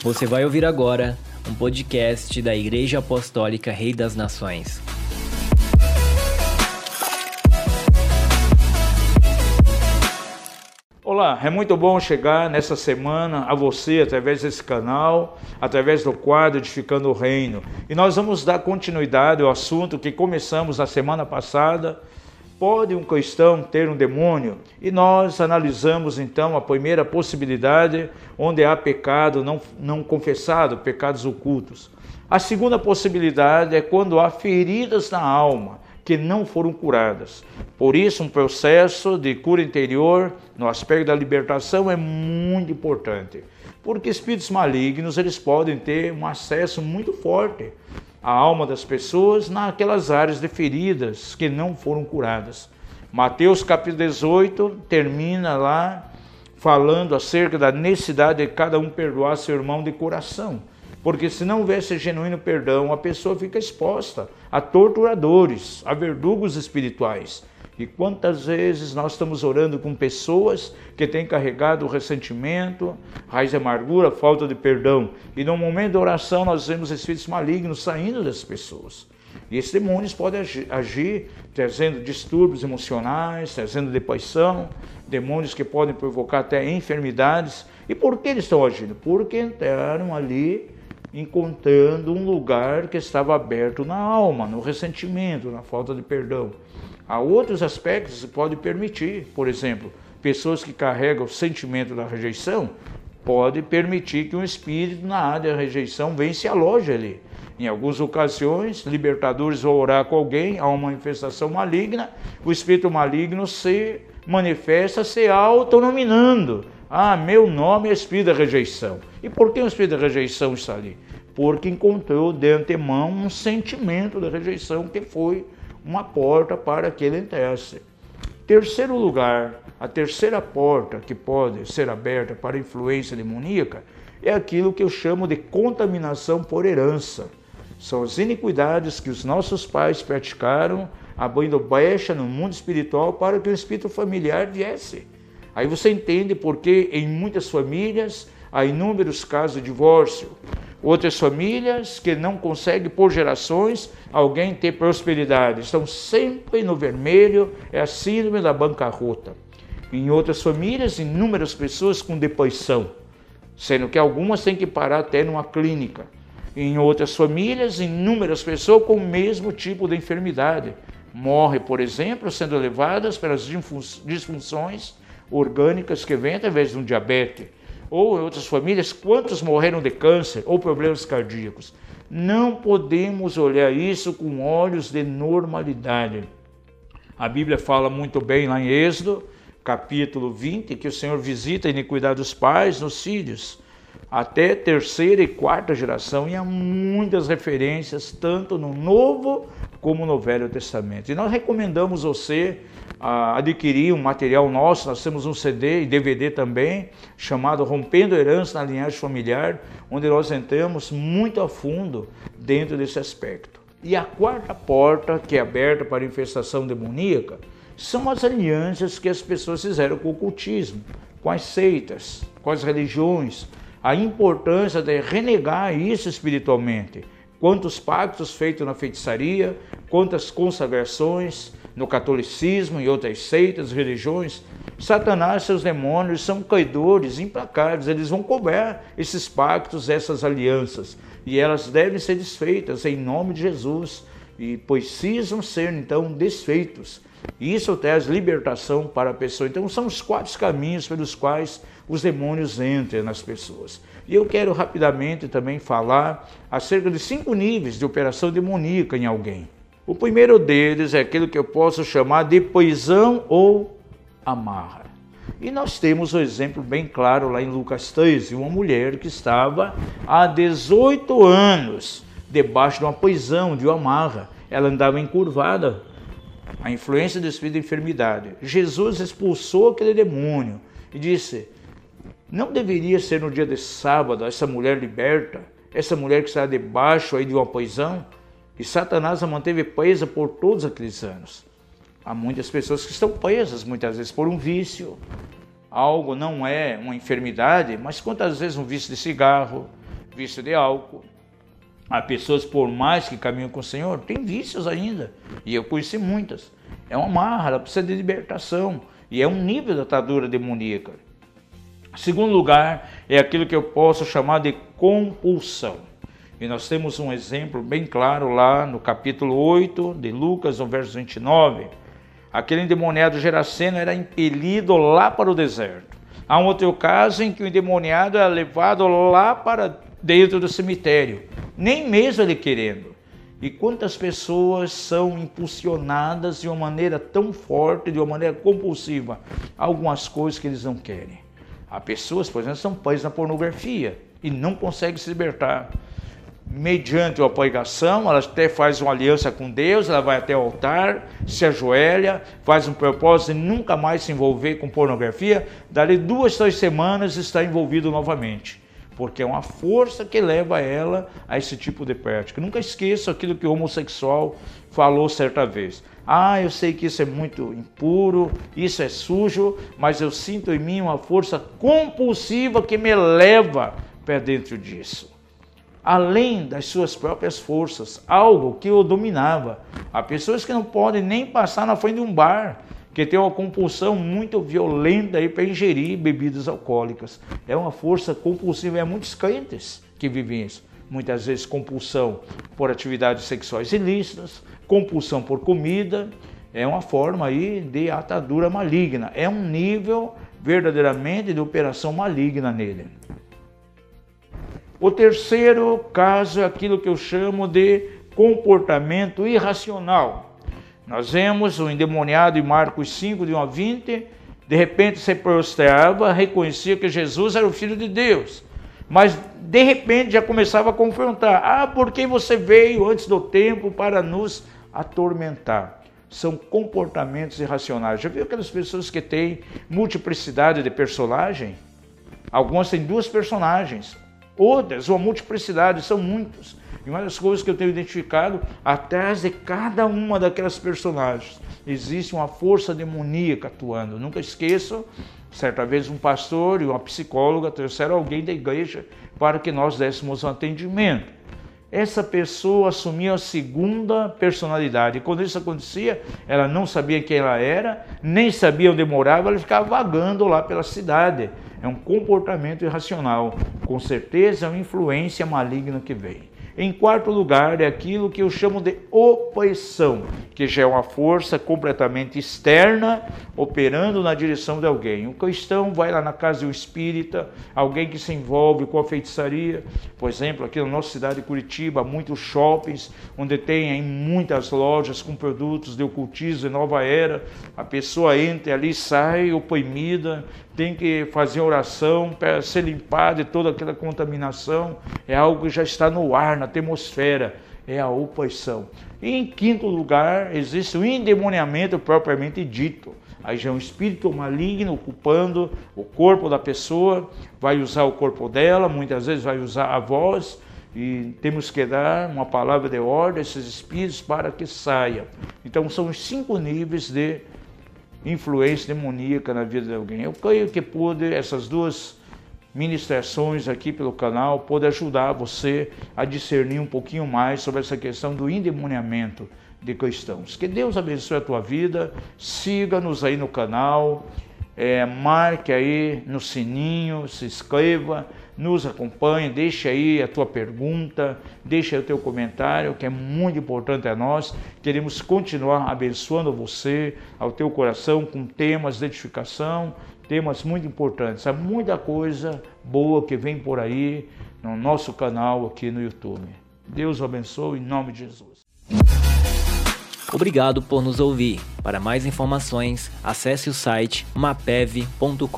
Você vai ouvir agora um podcast da Igreja Apostólica Rei das Nações. Olá, é muito bom chegar nessa semana a você através desse canal, através do quadro Edificando o Reino. E nós vamos dar continuidade ao assunto que começamos na semana passada. Pode um cristão ter um demônio? E nós analisamos então a primeira possibilidade, onde há pecado não, não confessado, pecados ocultos. A segunda possibilidade é quando há feridas na alma que não foram curadas. Por isso, um processo de cura interior no aspecto da libertação é muito importante, porque espíritos malignos eles podem ter um acesso muito forte à alma das pessoas naquelas áreas de feridas que não foram curadas. Mateus capítulo 18 termina lá falando acerca da necessidade de cada um perdoar seu irmão de coração. Porque se não houvesse genuíno perdão, a pessoa fica exposta a torturadores, a verdugos espirituais. E quantas vezes nós estamos orando com pessoas que têm carregado ressentimento, raiz de amargura, falta de perdão. E no momento da oração nós vemos espíritos malignos saindo das pessoas. E esses demônios podem agir, agir trazendo distúrbios emocionais, trazendo depressão, demônios que podem provocar até enfermidades. E por que eles estão agindo? Porque entraram ali encontrando um lugar que estava aberto na alma, no ressentimento, na falta de perdão. Há outros aspectos que pode permitir, por exemplo, pessoas que carregam o sentimento da rejeição, pode permitir que um espírito na área da rejeição venha se aloje ali. Em algumas ocasiões, libertadores vão orar com alguém, há uma manifestação maligna, o espírito maligno se manifesta se autonominando ah, meu nome é espírito da rejeição. E por que o espírito da rejeição está ali? Porque encontrou de antemão um sentimento da rejeição que foi uma porta para que ele entrasse. Terceiro lugar, a terceira porta que pode ser aberta para influência demoníaca é aquilo que eu chamo de contaminação por herança. São as iniquidades que os nossos pais praticaram, abrindo brecha no mundo espiritual para que o espírito familiar viesse Aí você entende porque em muitas famílias há inúmeros casos de divórcio. Outras famílias que não conseguem por gerações alguém ter prosperidade, estão sempre no vermelho, é a síndrome da bancarrota. Em outras famílias, inúmeras pessoas com depressão, sendo que algumas têm que parar até numa clínica. Em outras famílias, inúmeras pessoas com o mesmo tipo de enfermidade. Morre, por exemplo, sendo levadas pelas disfunções orgânicas que vêm através de um diabetes, ou em outras famílias, quantos morreram de câncer ou problemas cardíacos. Não podemos olhar isso com olhos de normalidade. A Bíblia fala muito bem lá em Êxodo, capítulo 20, que o Senhor visita a iniquidade dos pais nos filhos, até terceira e quarta geração, e há muitas referências, tanto no Novo como no Velho Testamento. E nós recomendamos você adquirir um material nosso, nós temos um CD e DVD também, chamado Rompendo Herança na Linhagem Familiar, onde nós entramos muito a fundo dentro desse aspecto. E a quarta porta, que é aberta para a infestação demoníaca, são as alianças que as pessoas fizeram com o ocultismo, com as seitas, com as religiões, a importância de renegar isso espiritualmente. Quantos pactos feitos na feitiçaria, quantas consagrações, no catolicismo e outras seitas, religiões, Satanás e seus demônios são caidores implacáveis, eles vão cobrar esses pactos, essas alianças, e elas devem ser desfeitas em nome de Jesus, e precisam ser então desfeitos. Isso traz libertação para a pessoa. Então são os quatro caminhos pelos quais os demônios entram nas pessoas. E eu quero rapidamente também falar acerca de cinco níveis de operação demoníaca em alguém. O primeiro deles é aquilo que eu posso chamar de poisão ou amarra. E nós temos um exemplo bem claro lá em Lucas 13, uma mulher que estava há 18 anos debaixo de uma poisão, de uma amarra. Ela andava encurvada, a influência do espírito de enfermidade. Jesus expulsou aquele demônio e disse: Não deveria ser no dia de sábado essa mulher liberta, essa mulher que está debaixo aí de uma poisão? E Satanás a manteve presa por todos aqueles anos. Há muitas pessoas que estão presas, muitas vezes, por um vício. Algo não é uma enfermidade, mas quantas vezes um vício de cigarro, vício de álcool. Há pessoas, por mais que caminham com o Senhor, têm vícios ainda. E eu conheci muitas. É uma marra, ela precisa de libertação. E é um nível da atadura demoníaca. Segundo lugar, é aquilo que eu posso chamar de compulsão. E nós temos um exemplo bem claro lá no capítulo 8 de Lucas, no verso 29. Aquele endemoniado Geraceno era impelido lá para o deserto. Há um outro caso em que o endemoniado é levado lá para dentro do cemitério, nem mesmo ele querendo. E quantas pessoas são impulsionadas de uma maneira tão forte, de uma maneira compulsiva, algumas coisas que eles não querem. Há pessoas, por exemplo, são pães na pornografia e não conseguem se libertar. Mediante a pregação, ela até faz uma aliança com Deus, ela vai até o altar, se ajoelha, faz um propósito de nunca mais se envolver com pornografia. Dali duas, três semanas está envolvido novamente porque é uma força que leva ela a esse tipo de prática. Nunca esqueça aquilo que o homossexual falou certa vez. Ah, eu sei que isso é muito impuro, isso é sujo, mas eu sinto em mim uma força compulsiva que me leva para dentro disso. Além das suas próprias forças, algo que o dominava. Há pessoas que não podem nem passar na frente de um bar, que tem uma compulsão muito violenta para ingerir bebidas alcoólicas. É uma força compulsiva, é muitos crentes que vivem isso. Muitas vezes compulsão por atividades sexuais ilícitas, compulsão por comida, é uma forma aí de atadura maligna. É um nível verdadeiramente de operação maligna nele. O terceiro caso é aquilo que eu chamo de comportamento irracional. Nós vemos o endemoniado em Marcos 5, de 1 a 20, de repente se prostrava, reconhecia que Jesus era o Filho de Deus. Mas de repente já começava a confrontar: Ah, por que você veio antes do tempo para nos atormentar? São comportamentos irracionais. Já viu aquelas pessoas que têm multiplicidade de personagem? Algumas têm duas personagens, outras, uma multiplicidade, são muitos. E uma das coisas que eu tenho identificado, atrás de cada uma daquelas personagens, existe uma força demoníaca atuando. Nunca esqueço, certa vez um pastor e uma psicóloga trouxeram alguém da igreja para que nós dessemos um atendimento. Essa pessoa assumia a segunda personalidade. Quando isso acontecia, ela não sabia quem ela era, nem sabia onde morava, ela ficava vagando lá pela cidade. É um comportamento irracional. Com certeza é uma influência maligna que vem. Em quarto lugar, é aquilo que eu chamo de oposição, que já é uma força completamente externa operando na direção de alguém. Um cristão vai lá na casa um espírita, alguém que se envolve com a feitiçaria. Por exemplo, aqui na nossa cidade de Curitiba, há muitos shoppings onde tem muitas lojas com produtos de ocultismo e nova era. A pessoa entra ali, sai oprimida, tem que fazer oração para ser limpada de toda aquela contaminação. É algo que já está no ar, na atmosfera. É a oposição. E em quinto lugar, existe o endemoniamento propriamente dito. Aí já é um espírito maligno ocupando o corpo da pessoa, vai usar o corpo dela, muitas vezes vai usar a voz, e temos que dar uma palavra de ordem a esses espíritos para que saia. Então são os cinco níveis de influência demoníaca na vida de alguém. Eu creio que pode, essas duas ministrações aqui pelo canal, pode ajudar você a discernir um pouquinho mais sobre essa questão do endemoniamento de cristãos. Que Deus abençoe a tua vida, siga-nos aí no canal, é, marque aí no sininho, se inscreva, nos acompanhe, deixe aí a tua pergunta, deixe aí o teu comentário, que é muito importante a nós. Queremos continuar abençoando você, ao teu coração, com temas de edificação, temas muito importantes. Há muita coisa boa que vem por aí no nosso canal aqui no YouTube. Deus o abençoe em nome de Jesus. Obrigado por nos ouvir. Para mais informações, acesse o site mapev.com.br.